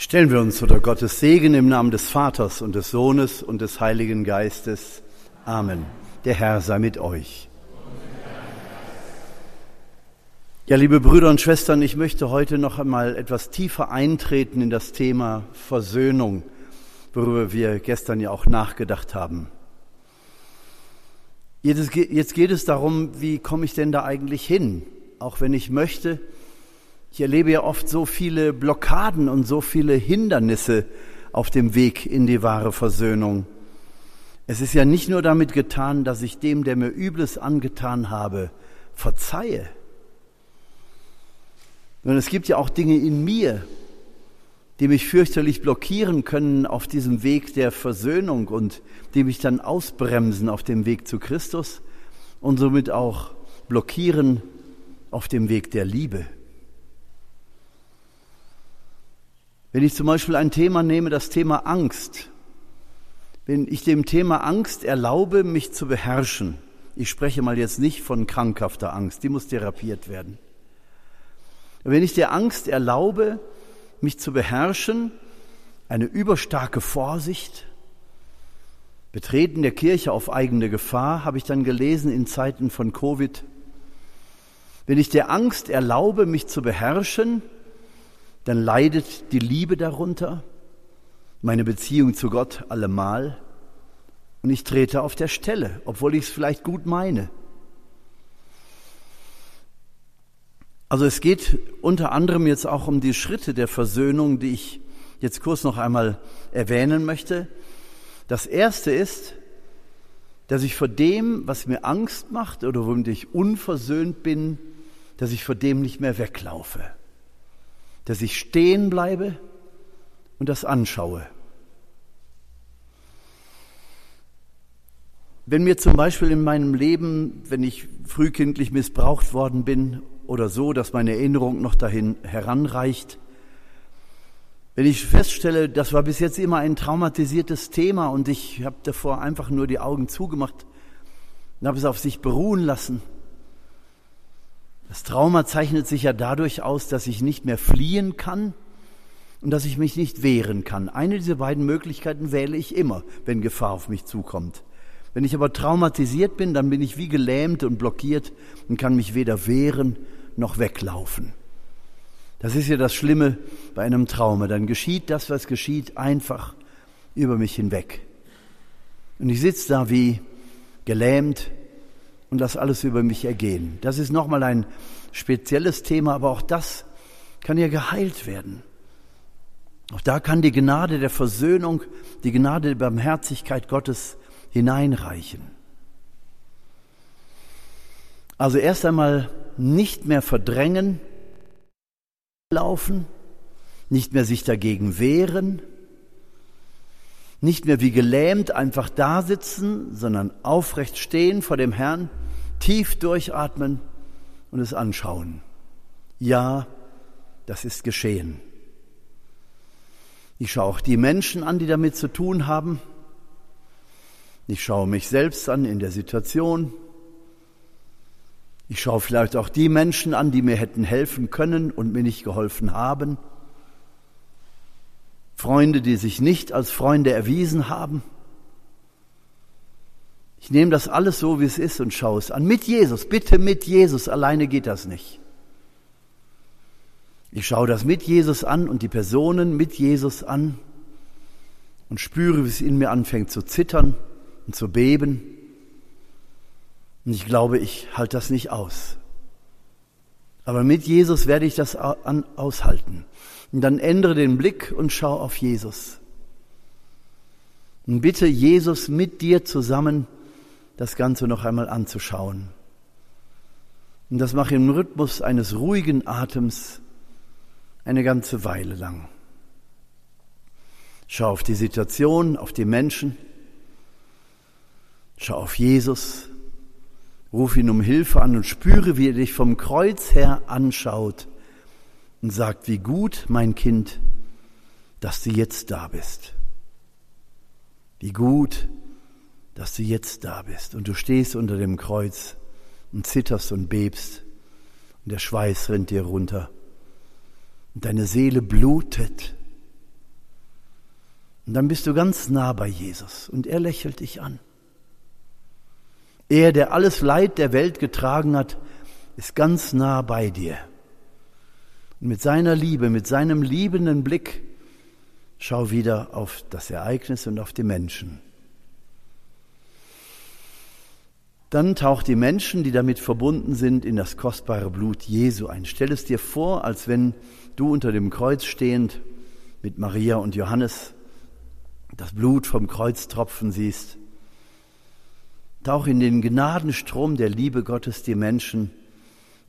Stellen wir uns unter Gottes Segen im Namen des Vaters und des Sohnes und des Heiligen Geistes. Amen. Der Herr sei mit euch. Ja, liebe Brüder und Schwestern, ich möchte heute noch einmal etwas tiefer eintreten in das Thema Versöhnung, worüber wir gestern ja auch nachgedacht haben. Jetzt geht es darum, wie komme ich denn da eigentlich hin? Auch wenn ich möchte, ich erlebe ja oft so viele Blockaden und so viele Hindernisse auf dem Weg in die wahre Versöhnung. Es ist ja nicht nur damit getan, dass ich dem, der mir Übles angetan habe, verzeihe, sondern es gibt ja auch Dinge in mir, die mich fürchterlich blockieren können auf diesem Weg der Versöhnung und die mich dann ausbremsen auf dem Weg zu Christus und somit auch blockieren auf dem Weg der Liebe. Wenn ich zum Beispiel ein Thema nehme, das Thema Angst, wenn ich dem Thema Angst erlaube, mich zu beherrschen, ich spreche mal jetzt nicht von krankhafter Angst, die muss therapiert werden. Wenn ich der Angst erlaube, mich zu beherrschen, eine überstarke Vorsicht, Betreten der Kirche auf eigene Gefahr, habe ich dann gelesen in Zeiten von Covid. Wenn ich der Angst erlaube, mich zu beherrschen, dann leidet die Liebe darunter, meine Beziehung zu Gott allemal, und ich trete auf der Stelle, obwohl ich es vielleicht gut meine. Also es geht unter anderem jetzt auch um die Schritte der Versöhnung, die ich jetzt kurz noch einmal erwähnen möchte. Das erste ist, dass ich vor dem, was mir Angst macht oder womit ich unversöhnt bin, dass ich vor dem nicht mehr weglaufe dass ich stehen bleibe und das anschaue. Wenn mir zum Beispiel in meinem Leben, wenn ich frühkindlich missbraucht worden bin oder so, dass meine Erinnerung noch dahin heranreicht, wenn ich feststelle, das war bis jetzt immer ein traumatisiertes Thema und ich habe davor einfach nur die Augen zugemacht und habe es auf sich beruhen lassen, das Trauma zeichnet sich ja dadurch aus, dass ich nicht mehr fliehen kann und dass ich mich nicht wehren kann. Eine dieser beiden Möglichkeiten wähle ich immer, wenn Gefahr auf mich zukommt. Wenn ich aber traumatisiert bin, dann bin ich wie gelähmt und blockiert und kann mich weder wehren noch weglaufen. Das ist ja das Schlimme bei einem Trauma. Dann geschieht das, was geschieht, einfach über mich hinweg. Und ich sitze da wie gelähmt, und lass alles über mich ergehen. Das ist nochmal ein spezielles Thema, aber auch das kann ja geheilt werden. Auch da kann die Gnade der Versöhnung, die Gnade der Barmherzigkeit Gottes hineinreichen. Also erst einmal nicht mehr verdrängen, laufen, nicht mehr sich dagegen wehren, nicht mehr wie gelähmt einfach da sitzen, sondern aufrecht stehen vor dem Herrn, tief durchatmen und es anschauen. Ja, das ist geschehen. Ich schaue auch die Menschen an, die damit zu tun haben. Ich schaue mich selbst an in der Situation. Ich schaue vielleicht auch die Menschen an, die mir hätten helfen können und mir nicht geholfen haben. Freunde, die sich nicht als Freunde erwiesen haben. Ich nehme das alles so, wie es ist und schaue es an. Mit Jesus, bitte mit Jesus, alleine geht das nicht. Ich schaue das mit Jesus an und die Personen mit Jesus an und spüre, wie es in mir anfängt zu zittern und zu beben. Und ich glaube, ich halte das nicht aus. Aber mit Jesus werde ich das aushalten. Und dann ändere den Blick und schau auf Jesus. Und bitte Jesus mit dir zusammen das Ganze noch einmal anzuschauen. Und das mache im Rhythmus eines ruhigen Atems eine ganze Weile lang. Schau auf die Situation, auf die Menschen. Schau auf Jesus. Ruf ihn um Hilfe an und spüre, wie er dich vom Kreuz her anschaut und sagt, wie gut, mein Kind, dass du jetzt da bist. Wie gut, dass du jetzt da bist. Und du stehst unter dem Kreuz und zitterst und bebst und der Schweiß rinnt dir runter und deine Seele blutet. Und dann bist du ganz nah bei Jesus und er lächelt dich an. Er, der alles Leid der Welt getragen hat, ist ganz nah bei dir. Und mit seiner Liebe, mit seinem liebenden Blick, schau wieder auf das Ereignis und auf die Menschen. Dann taucht die Menschen, die damit verbunden sind, in das kostbare Blut Jesu ein. Stell es dir vor, als wenn du unter dem Kreuz stehend mit Maria und Johannes das Blut vom Kreuz tropfen siehst. Tauch in den Gnadenstrom der Liebe Gottes die Menschen,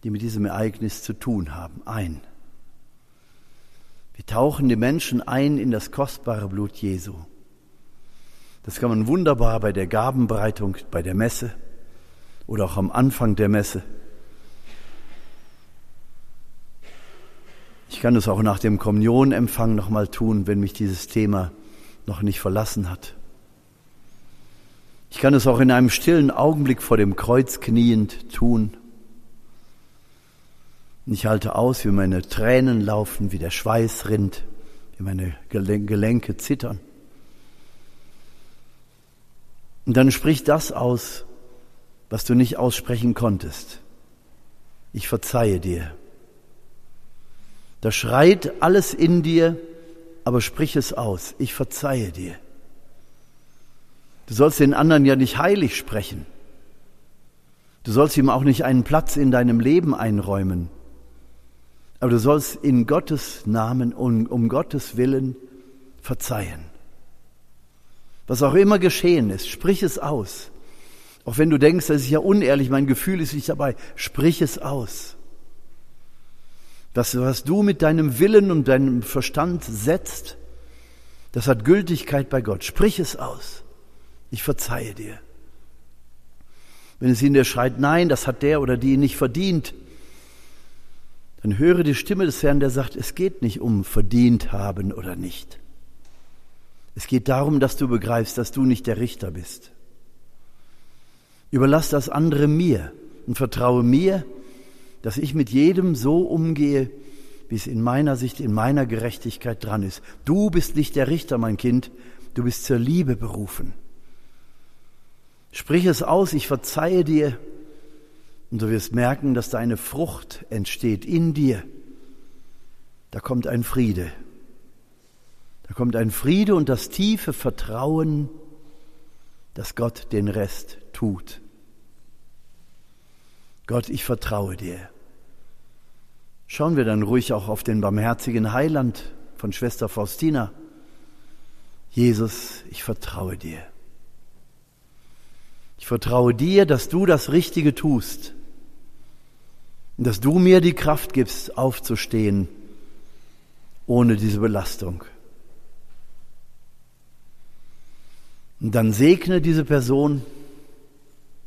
die mit diesem Ereignis zu tun haben, ein. Wir tauchen die Menschen ein in das kostbare Blut Jesu. Das kann man wunderbar bei der Gabenbereitung, bei der Messe oder auch am Anfang der Messe. Ich kann es auch nach dem Kommunionempfang nochmal tun, wenn mich dieses Thema noch nicht verlassen hat. Ich kann es auch in einem stillen Augenblick vor dem Kreuz kniend tun. Ich halte aus, wie meine Tränen laufen, wie der Schweiß rinnt, wie meine Gelenke zittern. Und dann sprich das aus, was du nicht aussprechen konntest. Ich verzeihe dir. Da schreit alles in dir, aber sprich es aus. Ich verzeihe dir. Du sollst den anderen ja nicht heilig sprechen. Du sollst ihm auch nicht einen Platz in deinem Leben einräumen. Aber du sollst in Gottes Namen und um Gottes Willen verzeihen. Was auch immer geschehen ist, sprich es aus. Auch wenn du denkst, das ist ja unehrlich, mein Gefühl ist nicht dabei, sprich es aus. Das, was du mit deinem Willen und deinem Verstand setzt, das hat Gültigkeit bei Gott. Sprich es aus. Ich verzeihe dir. Wenn es in dir schreit, nein, das hat der oder die nicht verdient, dann höre die Stimme des Herrn, der sagt, es geht nicht um verdient haben oder nicht. Es geht darum, dass du begreifst, dass du nicht der Richter bist. Überlass das andere mir und vertraue mir, dass ich mit jedem so umgehe, wie es in meiner Sicht, in meiner Gerechtigkeit dran ist. Du bist nicht der Richter, mein Kind, du bist zur Liebe berufen. Sprich es aus, ich verzeihe dir, und du wirst merken, dass da eine Frucht entsteht in dir. Da kommt ein Friede. Da kommt ein Friede und das tiefe Vertrauen, dass Gott den Rest tut. Gott, ich vertraue dir. Schauen wir dann ruhig auch auf den barmherzigen Heiland von Schwester Faustina. Jesus, ich vertraue dir. Ich vertraue dir, dass du das Richtige tust und dass du mir die Kraft gibst, aufzustehen ohne diese Belastung. Und dann segne diese Person,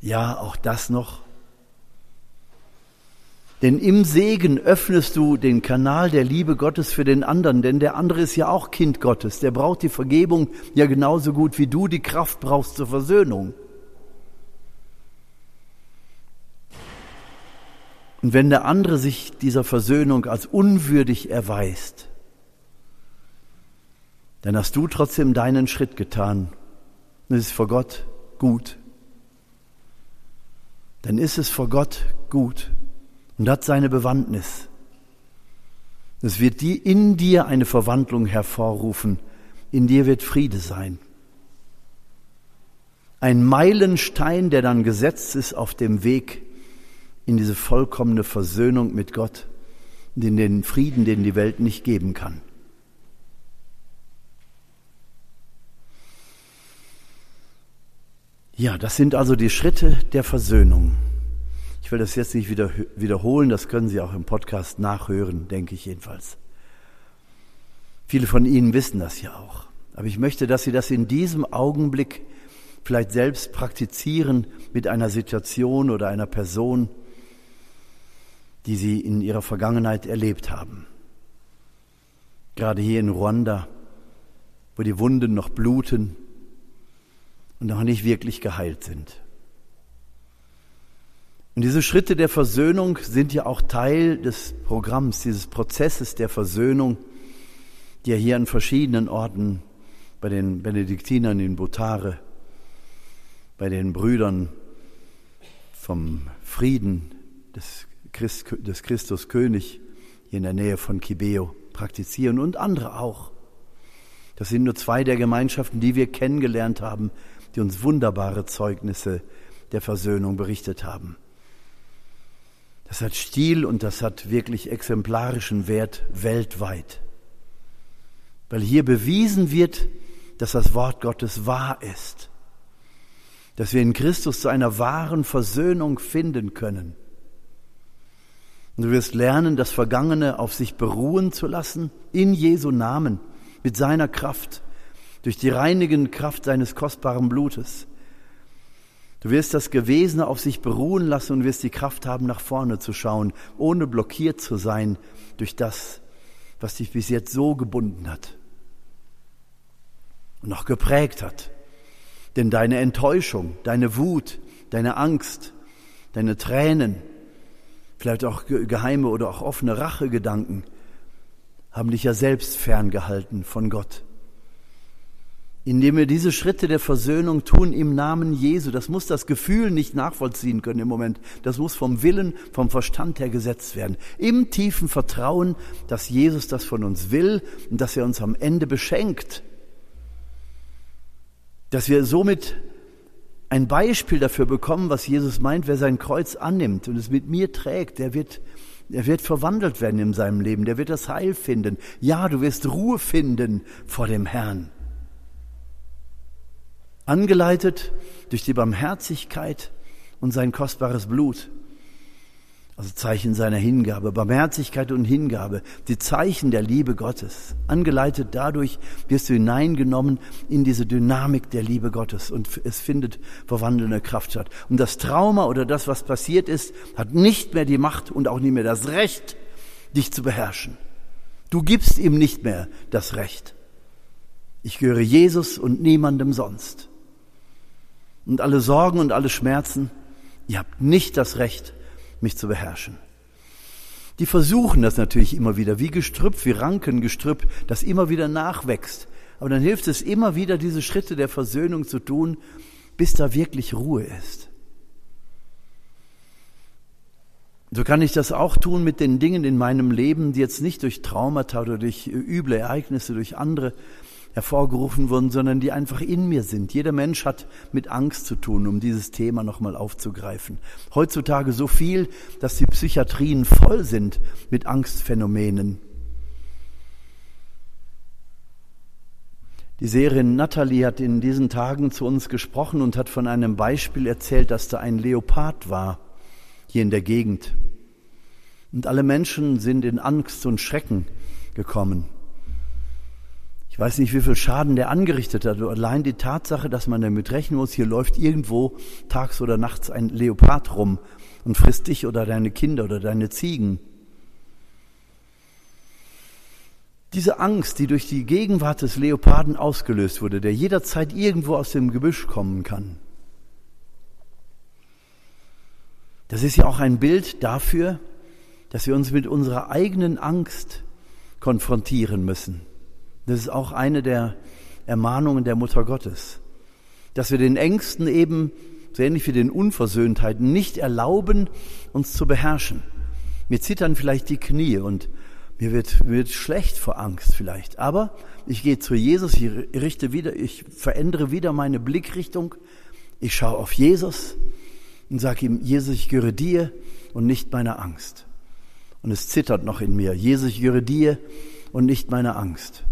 ja, auch das noch, denn im Segen öffnest du den Kanal der Liebe Gottes für den anderen, denn der andere ist ja auch Kind Gottes. Der braucht die Vergebung ja genauso gut wie du die Kraft brauchst zur Versöhnung. Und wenn der andere sich dieser Versöhnung als unwürdig erweist, dann hast du trotzdem deinen Schritt getan. Und es ist vor Gott gut. Dann ist es vor Gott gut und hat seine Bewandtnis. Es wird die in dir eine Verwandlung hervorrufen. In dir wird Friede sein. Ein Meilenstein, der dann gesetzt ist auf dem Weg in diese vollkommene Versöhnung mit Gott in den Frieden, den die Welt nicht geben kann. Ja, das sind also die Schritte der Versöhnung. Ich will das jetzt nicht wieder, wiederholen, das können Sie auch im Podcast nachhören, denke ich jedenfalls. Viele von Ihnen wissen das ja auch. Aber ich möchte, dass Sie das in diesem Augenblick vielleicht selbst praktizieren mit einer Situation oder einer Person, die Sie in Ihrer Vergangenheit erlebt haben. Gerade hier in Ruanda, wo die Wunden noch bluten und noch nicht wirklich geheilt sind. Und diese Schritte der Versöhnung sind ja auch Teil des Programms, dieses Prozesses der Versöhnung, der hier an verschiedenen Orten bei den Benediktinern in Botare, bei den Brüdern vom Frieden des, Christ, des Christus König hier in der Nähe von Kibeo praktizieren und andere auch. Das sind nur zwei der Gemeinschaften, die wir kennengelernt haben, die uns wunderbare Zeugnisse der Versöhnung berichtet haben. Das hat Stil und das hat wirklich exemplarischen Wert weltweit. Weil hier bewiesen wird, dass das Wort Gottes wahr ist. Dass wir in Christus zu einer wahren Versöhnung finden können. Und du wirst lernen, das Vergangene auf sich beruhen zu lassen, in Jesu Namen, mit seiner Kraft, durch die reinigende Kraft seines kostbaren Blutes. Du wirst das Gewesene auf sich beruhen lassen und wirst die Kraft haben, nach vorne zu schauen, ohne blockiert zu sein durch das, was dich bis jetzt so gebunden hat und noch geprägt hat. Denn deine Enttäuschung, deine Wut, deine Angst, deine Tränen, vielleicht auch geheime oder auch offene Rachegedanken, haben dich ja selbst ferngehalten von Gott indem wir diese Schritte der Versöhnung tun im Namen Jesu. Das muss das Gefühl nicht nachvollziehen können im Moment. Das muss vom Willen, vom Verstand her gesetzt werden. Im tiefen Vertrauen, dass Jesus das von uns will und dass er uns am Ende beschenkt. Dass wir somit ein Beispiel dafür bekommen, was Jesus meint, wer sein Kreuz annimmt und es mit mir trägt, der wird, der wird verwandelt werden in seinem Leben, der wird das Heil finden. Ja, du wirst Ruhe finden vor dem Herrn angeleitet durch die Barmherzigkeit und sein kostbares Blut. Also Zeichen seiner Hingabe, Barmherzigkeit und Hingabe, die Zeichen der Liebe Gottes. Angeleitet dadurch wirst du hineingenommen in diese Dynamik der Liebe Gottes und es findet verwandelnde Kraft statt. Und das Trauma oder das, was passiert ist, hat nicht mehr die Macht und auch nicht mehr das Recht, dich zu beherrschen. Du gibst ihm nicht mehr das Recht. Ich gehöre Jesus und niemandem sonst und alle Sorgen und alle Schmerzen, ihr habt nicht das Recht, mich zu beherrschen. Die versuchen das natürlich immer wieder, wie Gestrüpp, wie Rankengestrüpp, das immer wieder nachwächst. Aber dann hilft es immer wieder, diese Schritte der Versöhnung zu tun, bis da wirklich Ruhe ist. So kann ich das auch tun mit den Dingen in meinem Leben, die jetzt nicht durch Traumata oder durch üble Ereignisse, durch andere hervorgerufen wurden, sondern die einfach in mir sind. Jeder Mensch hat mit Angst zu tun, um dieses Thema nochmal aufzugreifen. Heutzutage so viel, dass die Psychiatrien voll sind mit Angstphänomenen. Die Seherin Natalie hat in diesen Tagen zu uns gesprochen und hat von einem Beispiel erzählt, dass da ein Leopard war, hier in der Gegend. Und alle Menschen sind in Angst und Schrecken gekommen. Ich weiß nicht, wie viel Schaden der angerichtet hat. Allein die Tatsache, dass man damit rechnen muss, hier läuft irgendwo tags oder nachts ein Leopard rum und frisst dich oder deine Kinder oder deine Ziegen. Diese Angst, die durch die Gegenwart des Leoparden ausgelöst wurde, der jederzeit irgendwo aus dem Gebüsch kommen kann, das ist ja auch ein Bild dafür, dass wir uns mit unserer eigenen Angst konfrontieren müssen. Das ist auch eine der Ermahnungen der Mutter Gottes, dass wir den Ängsten eben, so ähnlich wie den Unversöhntheiten, nicht erlauben, uns zu beherrschen. Mir zittern vielleicht die Knie und mir wird, mir wird schlecht vor Angst vielleicht. Aber ich gehe zu Jesus, ich richte wieder, ich verändere wieder meine Blickrichtung. Ich schaue auf Jesus und sage ihm, Jesus, ich gehöre dir und nicht meiner Angst. Und es zittert noch in mir. Jesus, ich gehöre dir und nicht meiner Angst.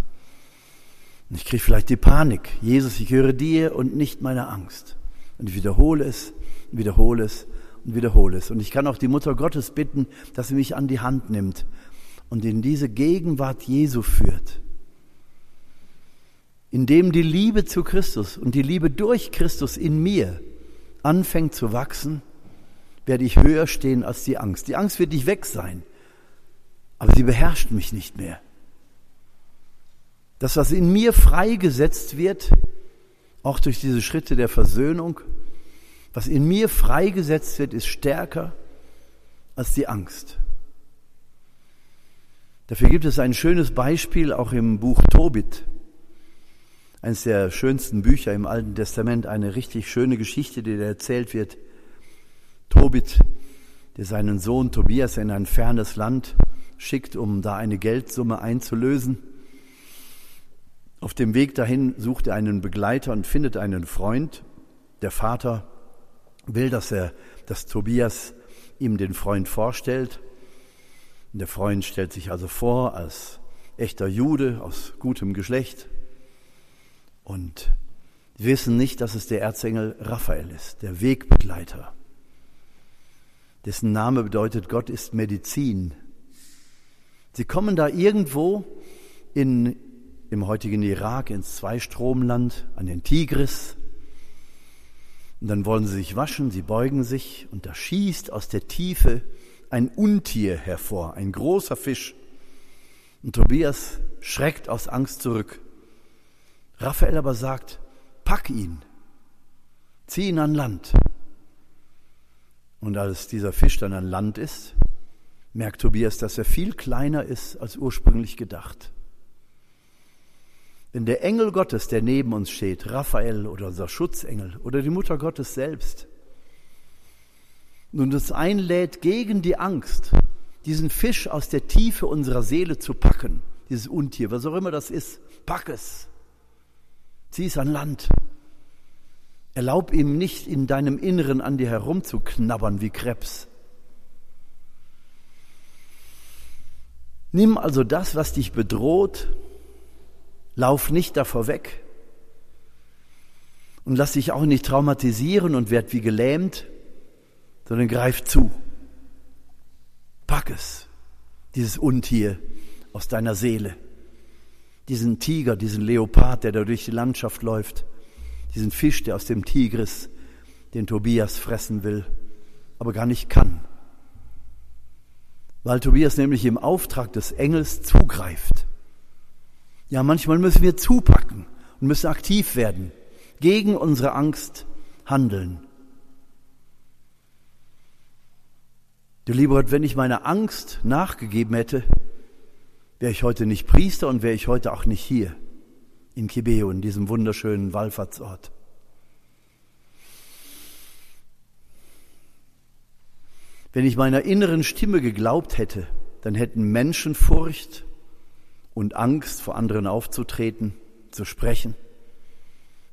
Und ich kriege vielleicht die Panik. Jesus, ich höre dir und nicht meiner Angst. Und ich wiederhole es, wiederhole es und wiederhole es. Und ich kann auch die Mutter Gottes bitten, dass sie mich an die Hand nimmt und in diese Gegenwart Jesu führt. Indem die Liebe zu Christus und die Liebe durch Christus in mir anfängt zu wachsen, werde ich höher stehen als die Angst. Die Angst wird nicht weg sein, aber sie beherrscht mich nicht mehr. Das, was in mir freigesetzt wird, auch durch diese Schritte der Versöhnung, was in mir freigesetzt wird, ist stärker als die Angst. Dafür gibt es ein schönes Beispiel auch im Buch Tobit. Eines der schönsten Bücher im Alten Testament, eine richtig schöne Geschichte, die da erzählt wird. Tobit, der seinen Sohn Tobias in ein fernes Land schickt, um da eine Geldsumme einzulösen. Auf dem Weg dahin sucht er einen Begleiter und findet einen Freund. Der Vater will, dass er, dass Tobias ihm den Freund vorstellt. Der Freund stellt sich also vor als echter Jude aus gutem Geschlecht und wissen nicht, dass es der Erzengel Raphael ist, der Wegbegleiter, dessen Name bedeutet, Gott ist Medizin. Sie kommen da irgendwo in, im heutigen Irak ins Zweistromland, an den Tigris. Und dann wollen sie sich waschen, sie beugen sich und da schießt aus der Tiefe ein Untier hervor, ein großer Fisch. Und Tobias schreckt aus Angst zurück. Raphael aber sagt, pack ihn, zieh ihn an Land. Und als dieser Fisch dann an Land ist, merkt Tobias, dass er viel kleiner ist als ursprünglich gedacht. Wenn der Engel Gottes, der neben uns steht, Raphael oder unser Schutzengel oder die Mutter Gottes selbst, nun uns einlädt, gegen die Angst, diesen Fisch aus der Tiefe unserer Seele zu packen, dieses Untier, was auch immer das ist, pack es. Zieh es an Land. Erlaub ihm nicht in deinem Inneren an dir herumzuknabbern wie Krebs. Nimm also das, was dich bedroht, lauf nicht davor weg und lass dich auch nicht traumatisieren und werd wie gelähmt, sondern greif zu. Pack es, dieses Untier aus deiner Seele diesen Tiger, diesen Leopard, der da durch die Landschaft läuft, diesen Fisch, der aus dem Tigris den Tobias fressen will, aber gar nicht kann. Weil Tobias nämlich im Auftrag des Engels zugreift. Ja, manchmal müssen wir zupacken und müssen aktiv werden, gegen unsere Angst handeln. Du lieber Gott, wenn ich meiner Angst nachgegeben hätte, wäre ich heute nicht Priester und wäre ich heute auch nicht hier in Kibeo, in diesem wunderschönen Wallfahrtsort. Wenn ich meiner inneren Stimme geglaubt hätte, dann hätten Menschenfurcht und Angst vor anderen aufzutreten, zu sprechen,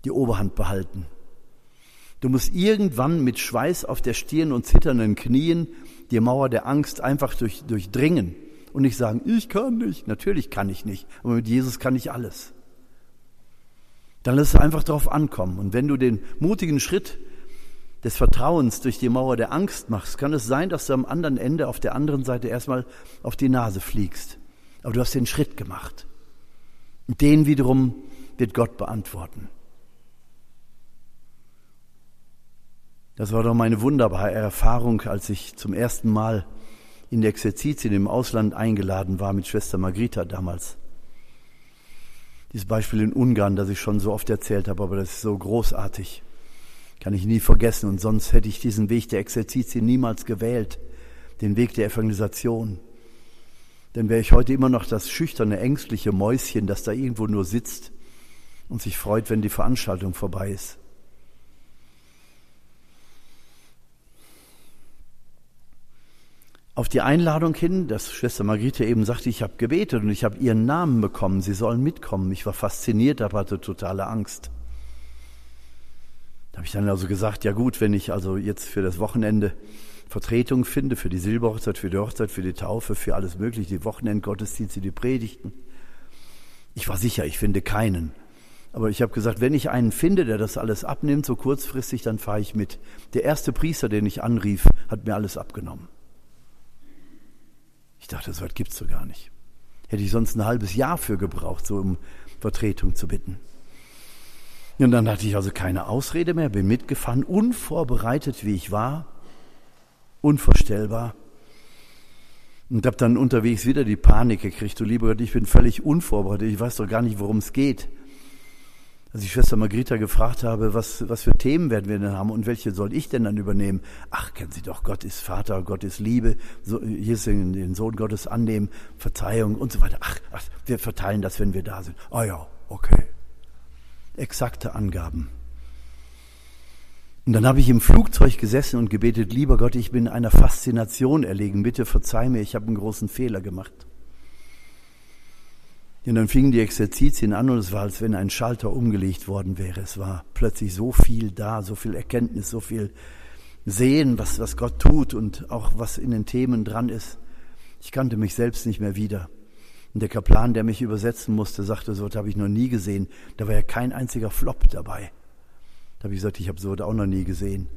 die Oberhand behalten. Du musst irgendwann mit Schweiß auf der Stirn und zitternden Knien die Mauer der Angst einfach durch, durchdringen und nicht sagen, ich kann nicht. Natürlich kann ich nicht, aber mit Jesus kann ich alles. Dann lass es einfach darauf ankommen. Und wenn du den mutigen Schritt des Vertrauens durch die Mauer der Angst machst, kann es sein, dass du am anderen Ende auf der anderen Seite erstmal auf die Nase fliegst. Aber du hast den Schritt gemacht. Und den wiederum wird Gott beantworten. Das war doch meine wunderbare Erfahrung, als ich zum ersten Mal in der Exerzitien im Ausland eingeladen war mit Schwester Margrita damals. Dieses Beispiel in Ungarn, das ich schon so oft erzählt habe, aber das ist so großartig. Kann ich nie vergessen und sonst hätte ich diesen Weg der Exerzitien niemals gewählt, den Weg der Evangelisation. Dann wäre ich heute immer noch das schüchterne, ängstliche Mäuschen, das da irgendwo nur sitzt und sich freut, wenn die Veranstaltung vorbei ist. auf die Einladung hin, dass Schwester Margrethe eben sagte, ich habe gebetet und ich habe ihren Namen bekommen, sie sollen mitkommen. Ich war fasziniert, aber hatte totale Angst. Da habe ich dann also gesagt, ja gut, wenn ich also jetzt für das Wochenende Vertretung finde, für die Silberhochzeit, für die Hochzeit, für die Taufe, für alles mögliche, die Wochenendgottesdienste, die Predigten. Ich war sicher, ich finde keinen. Aber ich habe gesagt, wenn ich einen finde, der das alles abnimmt, so kurzfristig, dann fahre ich mit. Der erste Priester, den ich anrief, hat mir alles abgenommen. Ich dachte, so weit gibt's doch gar nicht. Hätte ich sonst ein halbes Jahr für gebraucht, so um Vertretung zu bitten. Und dann hatte ich also keine Ausrede mehr, bin mitgefahren, unvorbereitet wie ich war, unvorstellbar. Und habe dann unterwegs wieder die Panik gekriegt, du lieber Gott, ich bin völlig unvorbereitet, ich weiß doch gar nicht, worum es geht als ich Schwester Margrethe gefragt habe, was, was für Themen werden wir denn haben und welche soll ich denn dann übernehmen? Ach, kennen Sie doch, Gott ist Vater, Gott ist Liebe, so, Jesus den Sohn Gottes annehmen, Verzeihung und so weiter. Ach, ach, wir verteilen das, wenn wir da sind. Ah ja, okay. exakte Angaben. Und dann habe ich im Flugzeug gesessen und gebetet, lieber Gott, ich bin einer Faszination erlegen, bitte verzeih mir, ich habe einen großen Fehler gemacht. Und dann fingen die Exerzitien an und es war, als wenn ein Schalter umgelegt worden wäre. Es war plötzlich so viel da, so viel Erkenntnis, so viel Sehen, was, was Gott tut und auch was in den Themen dran ist. Ich kannte mich selbst nicht mehr wieder. Und der Kaplan, der mich übersetzen musste, sagte, so habe ich noch nie gesehen. Da war ja kein einziger Flop dabei. Da habe ich gesagt, ich habe so auch noch nie gesehen.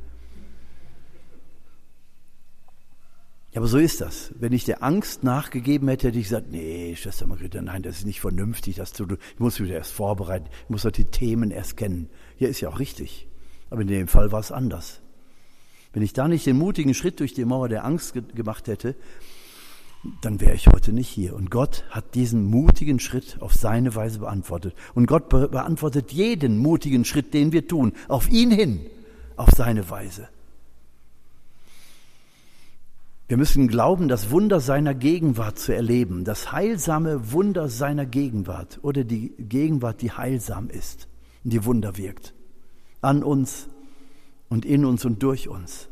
Ja, aber so ist das. Wenn ich der Angst nachgegeben hätte, hätte ich gesagt, nee, Schwester Margrethe, nein, das ist nicht vernünftig, das zu tun. Ich muss mich erst vorbereiten, ich muss doch die Themen erst kennen. Ja, ist ja auch richtig. Aber in dem Fall war es anders. Wenn ich da nicht den mutigen Schritt durch die Mauer der Angst ge gemacht hätte, dann wäre ich heute nicht hier. Und Gott hat diesen mutigen Schritt auf seine Weise beantwortet. Und Gott be beantwortet jeden mutigen Schritt, den wir tun, auf ihn hin, auf seine Weise. Wir müssen glauben, das Wunder seiner Gegenwart zu erleben, das heilsame Wunder seiner Gegenwart oder die Gegenwart, die heilsam ist und die Wunder wirkt. An uns und in uns und durch uns.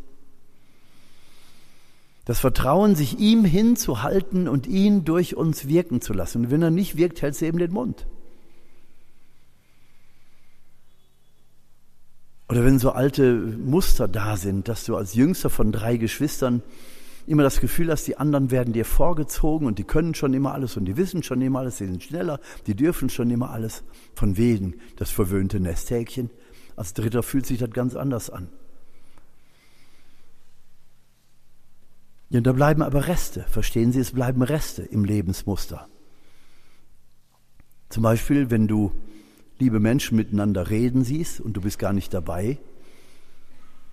Das Vertrauen, sich ihm hinzuhalten und ihn durch uns wirken zu lassen. Und wenn er nicht wirkt, hält sie eben den Mund. Oder wenn so alte Muster da sind, dass du als jüngster von drei Geschwistern immer das Gefühl hast, die anderen werden dir vorgezogen und die können schon immer alles und die wissen schon immer alles, sie sind schneller, die dürfen schon immer alles. Von wegen das verwöhnte Nesthäkchen. Als Dritter fühlt sich das ganz anders an. Ja, da bleiben aber Reste, verstehen Sie, es bleiben Reste im Lebensmuster. Zum Beispiel, wenn du liebe Menschen miteinander reden siehst und du bist gar nicht dabei,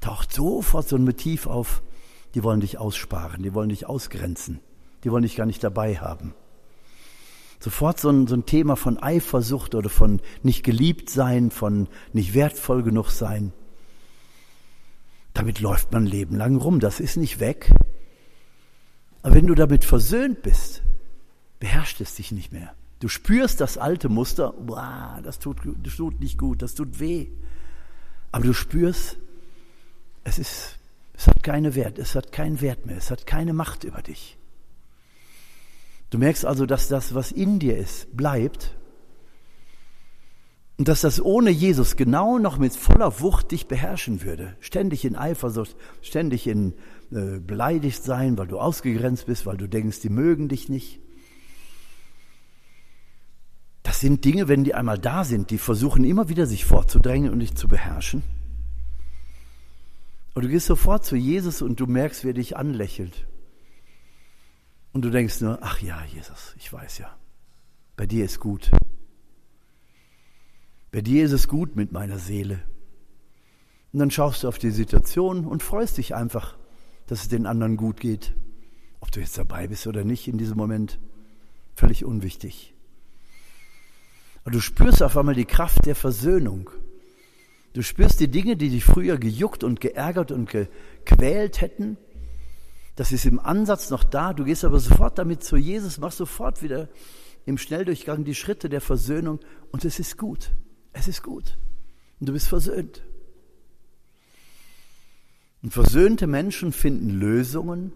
taucht sofort so ein Motiv auf, die wollen dich aussparen, die wollen dich ausgrenzen, die wollen dich gar nicht dabei haben. Sofort so ein, so ein Thema von Eifersucht oder von nicht geliebt sein, von nicht wertvoll genug sein. Damit läuft man Leben lang rum, das ist nicht weg. Aber wenn du damit versöhnt bist, beherrscht es dich nicht mehr. Du spürst das alte Muster, wow, das tut, das tut nicht gut, das tut weh. Aber du spürst, es ist es hat keinen Wert, es hat keinen Wert mehr, es hat keine Macht über dich. Du merkst also, dass das, was in dir ist, bleibt und dass das ohne Jesus genau noch mit voller Wucht dich beherrschen würde. Ständig in Eifersucht, ständig in äh, beleidigt sein, weil du ausgegrenzt bist, weil du denkst, die mögen dich nicht. Das sind Dinge, wenn die einmal da sind, die versuchen immer wieder sich vorzudrängen und dich zu beherrschen. Und du gehst sofort zu Jesus und du merkst, wie er dich anlächelt. Und du denkst nur, ach ja, Jesus, ich weiß ja, bei dir ist gut. Bei dir ist es gut mit meiner Seele. Und dann schaust du auf die Situation und freust dich einfach, dass es den anderen gut geht. Ob du jetzt dabei bist oder nicht in diesem Moment, völlig unwichtig. Aber du spürst auf einmal die Kraft der Versöhnung. Du spürst die Dinge, die dich früher gejuckt und geärgert und gequält hätten. Das ist im Ansatz noch da. Du gehst aber sofort damit zu Jesus, machst sofort wieder im Schnelldurchgang die Schritte der Versöhnung und es ist gut. Es ist gut. Und du bist versöhnt. Und versöhnte Menschen finden Lösungen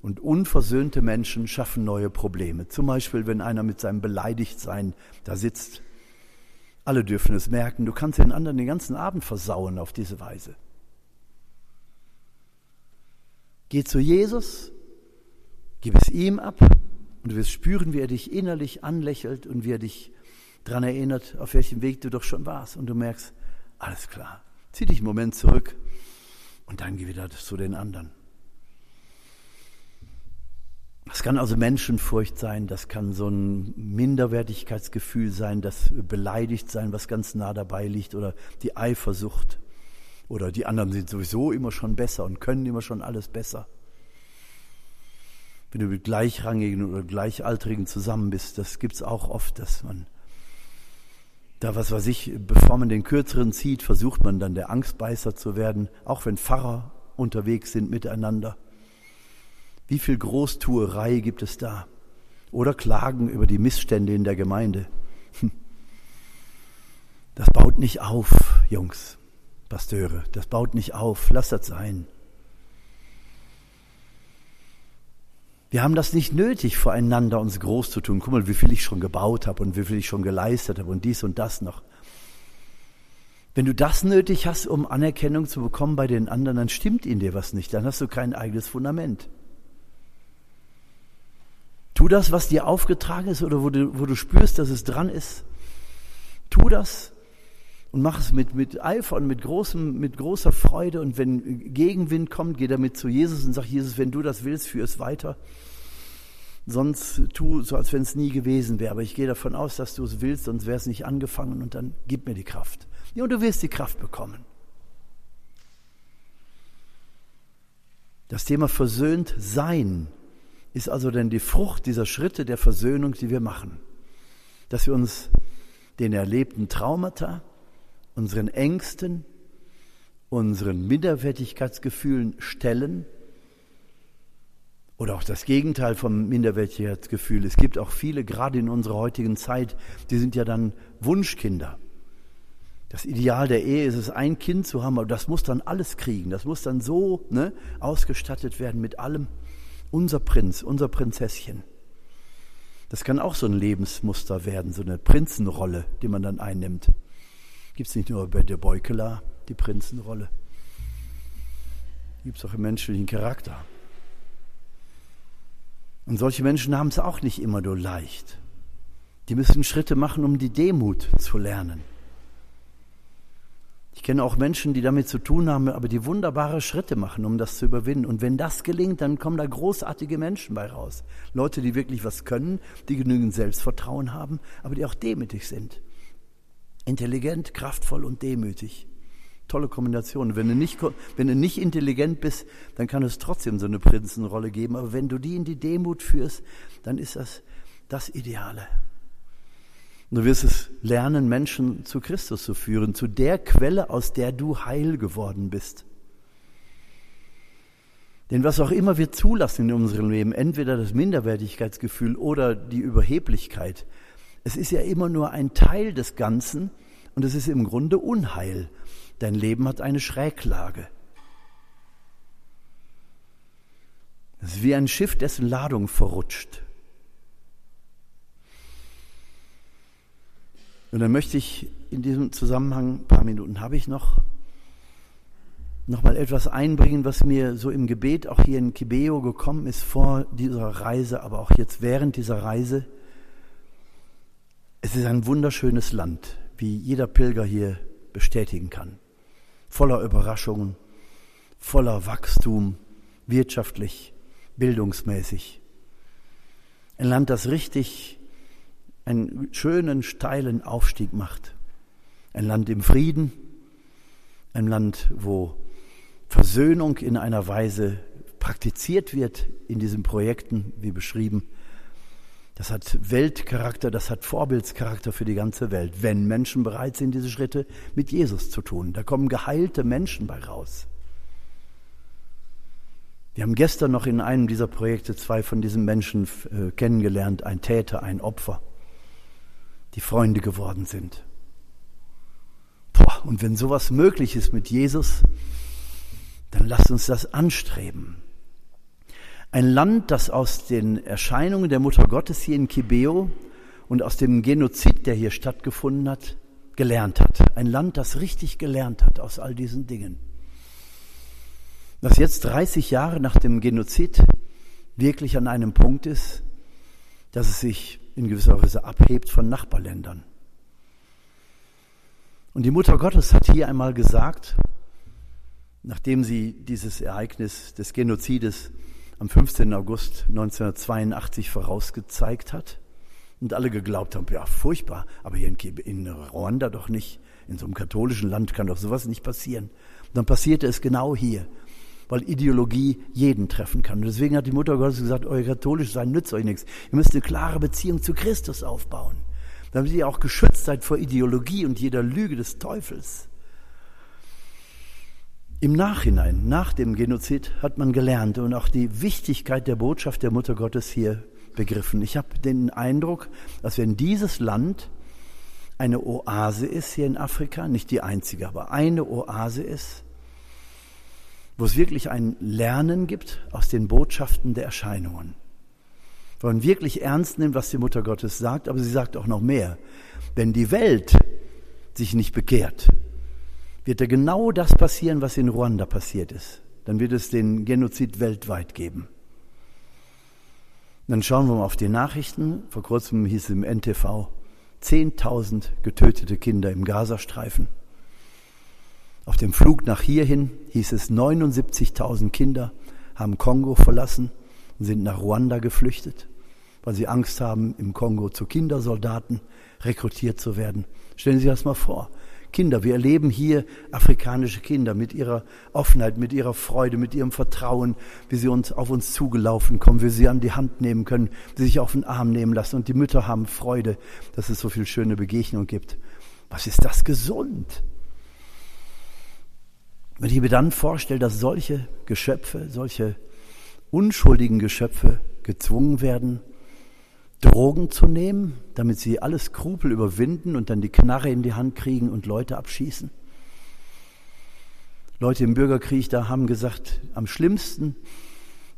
und unversöhnte Menschen schaffen neue Probleme. Zum Beispiel, wenn einer mit seinem Beleidigtsein da sitzt alle dürfen es merken. Du kannst den anderen den ganzen Abend versauen auf diese Weise. Geh zu Jesus, gib es ihm ab und du wirst spüren, wie er dich innerlich anlächelt und wie er dich daran erinnert, auf welchem Weg du doch schon warst. Und du merkst, alles klar, zieh dich einen Moment zurück und dann geh wieder zu den anderen. Das kann also Menschenfurcht sein, das kann so ein Minderwertigkeitsgefühl sein, das beleidigt sein, was ganz nah dabei liegt, oder die Eifersucht. Oder die anderen sind sowieso immer schon besser und können immer schon alles besser. Wenn du mit Gleichrangigen oder Gleichaltrigen zusammen bist, das gibt's auch oft, dass man da, was weiß ich, bevor man den Kürzeren zieht, versucht man dann der Angstbeißer zu werden, auch wenn Pfarrer unterwegs sind miteinander. Wie viel Großtuerei gibt es da? Oder Klagen über die Missstände in der Gemeinde. Hm. Das baut nicht auf, Jungs, Pasteure, das baut nicht auf, lasst das sein. Wir haben das nicht nötig, voreinander uns groß zu tun. Guck mal, wie viel ich schon gebaut habe und wie viel ich schon geleistet habe und dies und das noch. Wenn du das nötig hast, um Anerkennung zu bekommen bei den anderen, dann stimmt in dir was nicht. Dann hast du kein eigenes Fundament. Tu das, was dir aufgetragen ist oder wo du, wo du spürst, dass es dran ist. Tu das und mach es mit, mit Eifer und mit, großem, mit großer Freude. Und wenn Gegenwind kommt, geh damit zu Jesus und sag, Jesus, wenn du das willst, führ es weiter. Sonst tu so, als wenn es nie gewesen wäre. Aber ich gehe davon aus, dass du es willst, sonst wäre es nicht angefangen und dann gib mir die Kraft. Ja, und du wirst die Kraft bekommen. Das Thema versöhnt sein ist also denn die Frucht dieser Schritte der Versöhnung, die wir machen. Dass wir uns den erlebten Traumata, unseren Ängsten, unseren Minderwertigkeitsgefühlen stellen oder auch das Gegenteil vom Minderwertigkeitsgefühl. Es gibt auch viele, gerade in unserer heutigen Zeit, die sind ja dann Wunschkinder. Das Ideal der Ehe ist es, ein Kind zu haben, aber das muss dann alles kriegen. Das muss dann so ne, ausgestattet werden mit allem. Unser Prinz, unser Prinzesschen. Das kann auch so ein Lebensmuster werden, so eine Prinzenrolle, die man dann einnimmt. Gibt es nicht nur bei der Beukela die Prinzenrolle. Gibt es auch im menschlichen Charakter. Und solche Menschen haben es auch nicht immer nur leicht. Die müssen Schritte machen, um die Demut zu lernen. Ich kenne auch Menschen, die damit zu tun haben, aber die wunderbare Schritte machen, um das zu überwinden. Und wenn das gelingt, dann kommen da großartige Menschen bei raus. Leute, die wirklich was können, die genügend Selbstvertrauen haben, aber die auch demütig sind. Intelligent, kraftvoll und demütig. Tolle Kombination. Wenn du, nicht, wenn du nicht intelligent bist, dann kann es trotzdem so eine Prinzenrolle geben. Aber wenn du die in die Demut führst, dann ist das das Ideale. Du wirst es lernen, Menschen zu Christus zu führen, zu der Quelle, aus der du heil geworden bist. Denn was auch immer wir zulassen in unserem Leben, entweder das Minderwertigkeitsgefühl oder die Überheblichkeit, es ist ja immer nur ein Teil des Ganzen und es ist im Grunde Unheil. Dein Leben hat eine Schräglage. Es ist wie ein Schiff, dessen Ladung verrutscht. Und dann möchte ich in diesem Zusammenhang, ein paar Minuten habe ich noch, nochmal etwas einbringen, was mir so im Gebet auch hier in Kibeo gekommen ist vor dieser Reise, aber auch jetzt während dieser Reise. Es ist ein wunderschönes Land, wie jeder Pilger hier bestätigen kann. Voller Überraschungen, voller Wachstum, wirtschaftlich, bildungsmäßig. Ein Land, das richtig einen schönen, steilen Aufstieg macht. Ein Land im Frieden, ein Land, wo Versöhnung in einer Weise praktiziert wird in diesen Projekten, wie beschrieben. Das hat Weltcharakter, das hat Vorbildscharakter für die ganze Welt, wenn Menschen bereit sind, diese Schritte mit Jesus zu tun. Da kommen geheilte Menschen bei raus. Wir haben gestern noch in einem dieser Projekte zwei von diesen Menschen äh, kennengelernt, ein Täter, ein Opfer die Freunde geworden sind. Boah, und wenn sowas möglich ist mit Jesus, dann lasst uns das anstreben. Ein Land, das aus den Erscheinungen der Mutter Gottes hier in Kibeo und aus dem Genozid, der hier stattgefunden hat, gelernt hat. Ein Land, das richtig gelernt hat aus all diesen Dingen. Das jetzt 30 Jahre nach dem Genozid wirklich an einem Punkt ist, dass es sich in gewisser Weise abhebt von Nachbarländern. Und die Mutter Gottes hat hier einmal gesagt, nachdem sie dieses Ereignis des Genozides am 15. August 1982 vorausgezeigt hat und alle geglaubt haben, ja, furchtbar, aber hier in, Ruanda doch nicht, in so einem katholischen Land kann doch sowas nicht passieren. Und dann passierte es genau hier weil Ideologie jeden treffen kann. Und deswegen hat die Mutter Gottes gesagt, euer katholisch sein nützt euch nichts. Ihr müsst eine klare Beziehung zu Christus aufbauen, damit ihr auch geschützt seid vor Ideologie und jeder Lüge des Teufels. Im Nachhinein, nach dem Genozid, hat man gelernt und auch die Wichtigkeit der Botschaft der Mutter Gottes hier begriffen. Ich habe den Eindruck, dass wenn dieses Land eine Oase ist hier in Afrika, nicht die einzige, aber eine Oase ist, wo es wirklich ein Lernen gibt aus den Botschaften der Erscheinungen. Wo man wirklich ernst nimmt, was die Mutter Gottes sagt, aber sie sagt auch noch mehr. Wenn die Welt sich nicht bekehrt, wird da genau das passieren, was in Ruanda passiert ist. Dann wird es den Genozid weltweit geben. Dann schauen wir mal auf die Nachrichten. Vor kurzem hieß es im NTV 10.000 getötete Kinder im Gazastreifen. Auf dem Flug nach hierhin hieß es 79.000 Kinder haben Kongo verlassen und sind nach Ruanda geflüchtet, weil sie Angst haben, im Kongo zu Kindersoldaten rekrutiert zu werden. Stellen Sie sich das mal vor. Kinder, wir erleben hier afrikanische Kinder mit ihrer Offenheit, mit ihrer Freude, mit ihrem Vertrauen, wie sie uns auf uns zugelaufen kommen, wie sie an die Hand nehmen können, wie sie sich auf den Arm nehmen lassen. Und die Mütter haben Freude, dass es so viel schöne Begegnungen gibt. Was ist das gesund? Wenn ich mir dann vorstelle, dass solche Geschöpfe, solche unschuldigen Geschöpfe gezwungen werden, Drogen zu nehmen, damit sie alle Skrupel überwinden und dann die Knarre in die Hand kriegen und Leute abschießen. Leute im Bürgerkrieg da haben gesagt, am schlimmsten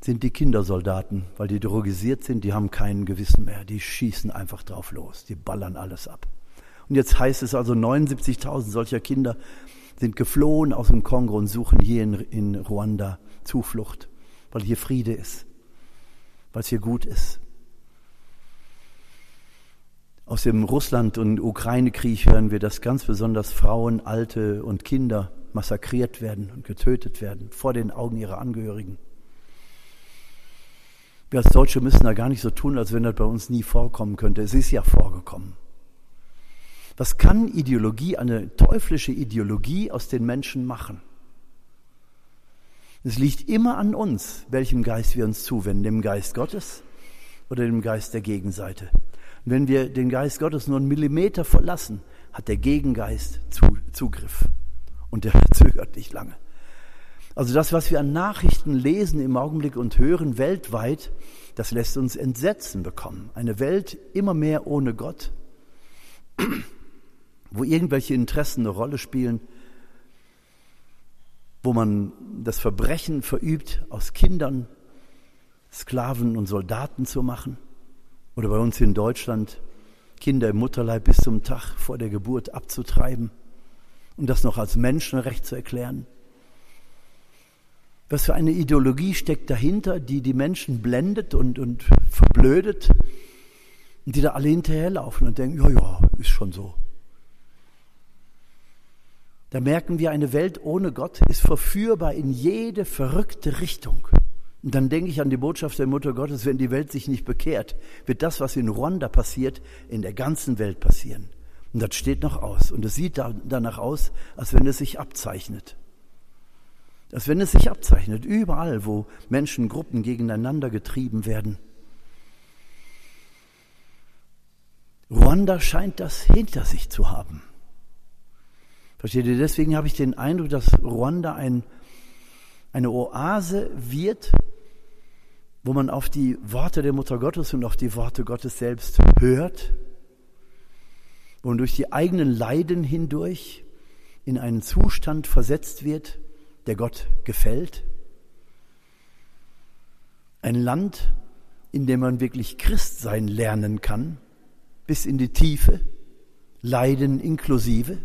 sind die Kindersoldaten, weil die drogisiert sind, die haben kein Gewissen mehr, die schießen einfach drauf los, die ballern alles ab. Und jetzt heißt es also, 79.000 solcher Kinder sind geflohen aus dem Kongo und suchen hier in, in Ruanda Zuflucht, weil hier Friede ist, weil es hier gut ist. Aus dem Russland- und Ukraine-Krieg hören wir, dass ganz besonders Frauen, Alte und Kinder massakriert werden und getötet werden vor den Augen ihrer Angehörigen. Wir als Deutsche müssen da gar nicht so tun, als wenn das bei uns nie vorkommen könnte. Es ist ja vorgekommen. Was kann Ideologie, eine teuflische Ideologie aus den Menschen machen? Es liegt immer an uns, welchem Geist wir uns zuwenden, dem Geist Gottes oder dem Geist der Gegenseite. Wenn wir den Geist Gottes nur einen Millimeter verlassen, hat der Gegengeist Zugriff. Und der zögert nicht lange. Also das, was wir an Nachrichten lesen im Augenblick und hören weltweit, das lässt uns Entsetzen bekommen. Eine Welt immer mehr ohne Gott, wo irgendwelche Interessen eine Rolle spielen, wo man das Verbrechen verübt, aus Kindern Sklaven und Soldaten zu machen. Oder bei uns in Deutschland Kinder im Mutterleib bis zum Tag vor der Geburt abzutreiben und das noch als Menschenrecht zu erklären. Was für eine Ideologie steckt dahinter, die die Menschen blendet und, und verblödet und die da alle hinterherlaufen und denken, ja, ja, ist schon so. Da merken wir, eine Welt ohne Gott ist verführbar in jede verrückte Richtung. Und dann denke ich an die Botschaft der Mutter Gottes, wenn die Welt sich nicht bekehrt, wird das, was in Ruanda passiert, in der ganzen Welt passieren. Und das steht noch aus. Und es sieht danach aus, als wenn es sich abzeichnet. Als wenn es sich abzeichnet, überall, wo Menschengruppen gegeneinander getrieben werden. Ruanda scheint das hinter sich zu haben. Versteht ihr? Deswegen habe ich den Eindruck, dass Ruanda ein, eine Oase wird, wo man auf die Worte der Mutter Gottes und auf die Worte Gottes selbst hört, wo man durch die eigenen Leiden hindurch in einen Zustand versetzt wird, der Gott gefällt. Ein Land, in dem man wirklich Christ sein lernen kann, bis in die Tiefe, Leiden inklusive.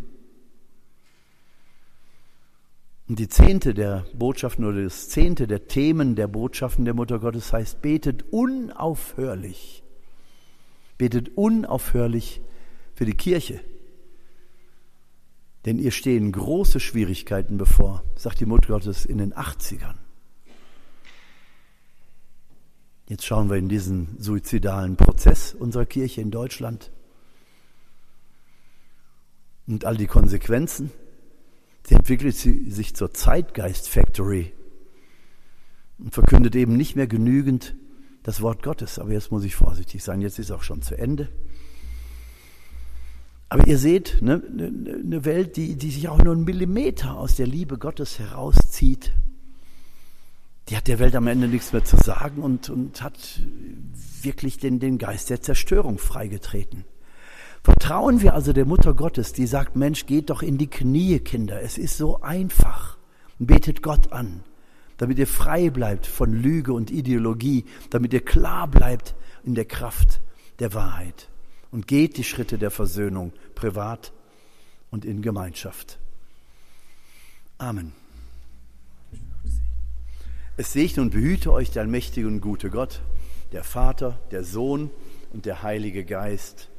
Und die Zehnte der Botschaften oder das Zehnte der Themen der Botschaften der Mutter Gottes heißt, betet unaufhörlich. Betet unaufhörlich für die Kirche. Denn ihr stehen große Schwierigkeiten bevor, sagt die Mutter Gottes in den 80ern. Jetzt schauen wir in diesen suizidalen Prozess unserer Kirche in Deutschland und all die Konsequenzen. Sie entwickelt sich zur Zeitgeist Factory und verkündet eben nicht mehr genügend das Wort Gottes. Aber jetzt muss ich vorsichtig sein, jetzt ist auch schon zu Ende. Aber ihr seht, ne, ne, ne, eine Welt, die, die sich auch nur einen Millimeter aus der Liebe Gottes herauszieht, die hat der Welt am Ende nichts mehr zu sagen und, und hat wirklich den, den Geist der Zerstörung freigetreten. Vertrauen wir also der Mutter Gottes, die sagt, Mensch, geht doch in die Knie, Kinder. Es ist so einfach. Betet Gott an, damit ihr frei bleibt von Lüge und Ideologie, damit ihr klar bleibt in der Kraft der Wahrheit. Und geht die Schritte der Versöhnung privat und in Gemeinschaft. Amen. Es segne und behüte euch der allmächtige und gute Gott, der Vater, der Sohn und der Heilige Geist.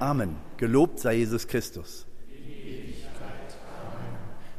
Amen. Gelobt sei Jesus Christus.